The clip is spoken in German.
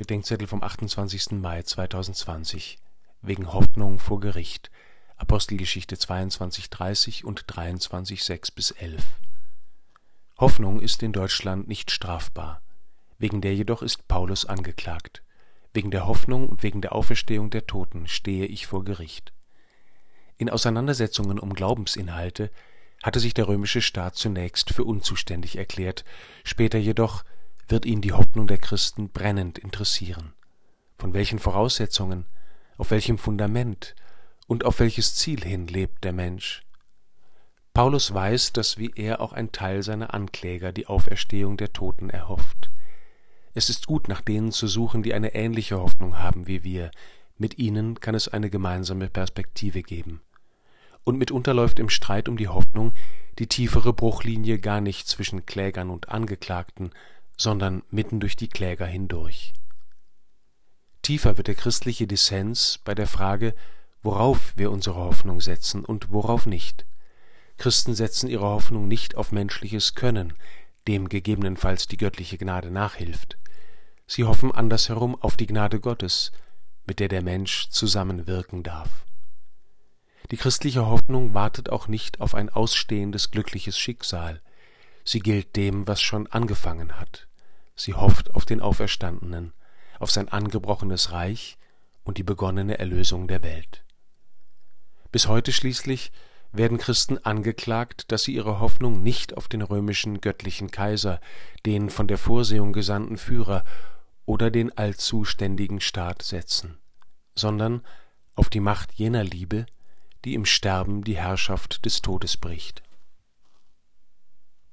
Bedenkzettel vom 28. Mai 2020 wegen Hoffnung vor Gericht. Apostelgeschichte 22,30 und 23,6 bis 11. Hoffnung ist in Deutschland nicht strafbar. Wegen der jedoch ist Paulus angeklagt. Wegen der Hoffnung und wegen der Auferstehung der Toten stehe ich vor Gericht. In Auseinandersetzungen um Glaubensinhalte hatte sich der römische Staat zunächst für unzuständig erklärt, später jedoch wird ihn die Hoffnung der Christen brennend interessieren. Von welchen Voraussetzungen, auf welchem Fundament und auf welches Ziel hin lebt der Mensch? Paulus weiß, dass wie er auch ein Teil seiner Ankläger die Auferstehung der Toten erhofft. Es ist gut, nach denen zu suchen, die eine ähnliche Hoffnung haben wie wir. Mit ihnen kann es eine gemeinsame Perspektive geben. Und mitunter läuft im Streit um die Hoffnung die tiefere Bruchlinie gar nicht zwischen Klägern und Angeklagten, sondern mitten durch die Kläger hindurch. Tiefer wird der christliche Dissens bei der Frage, worauf wir unsere Hoffnung setzen und worauf nicht. Christen setzen ihre Hoffnung nicht auf menschliches Können, dem gegebenenfalls die göttliche Gnade nachhilft. Sie hoffen andersherum auf die Gnade Gottes, mit der der Mensch zusammenwirken darf. Die christliche Hoffnung wartet auch nicht auf ein ausstehendes glückliches Schicksal, sie gilt dem, was schon angefangen hat. Sie hofft auf den Auferstandenen, auf sein angebrochenes Reich und die begonnene Erlösung der Welt. Bis heute schließlich werden Christen angeklagt, dass sie ihre Hoffnung nicht auf den römischen göttlichen Kaiser, den von der Vorsehung gesandten Führer oder den allzuständigen Staat setzen, sondern auf die Macht jener Liebe, die im Sterben die Herrschaft des Todes bricht.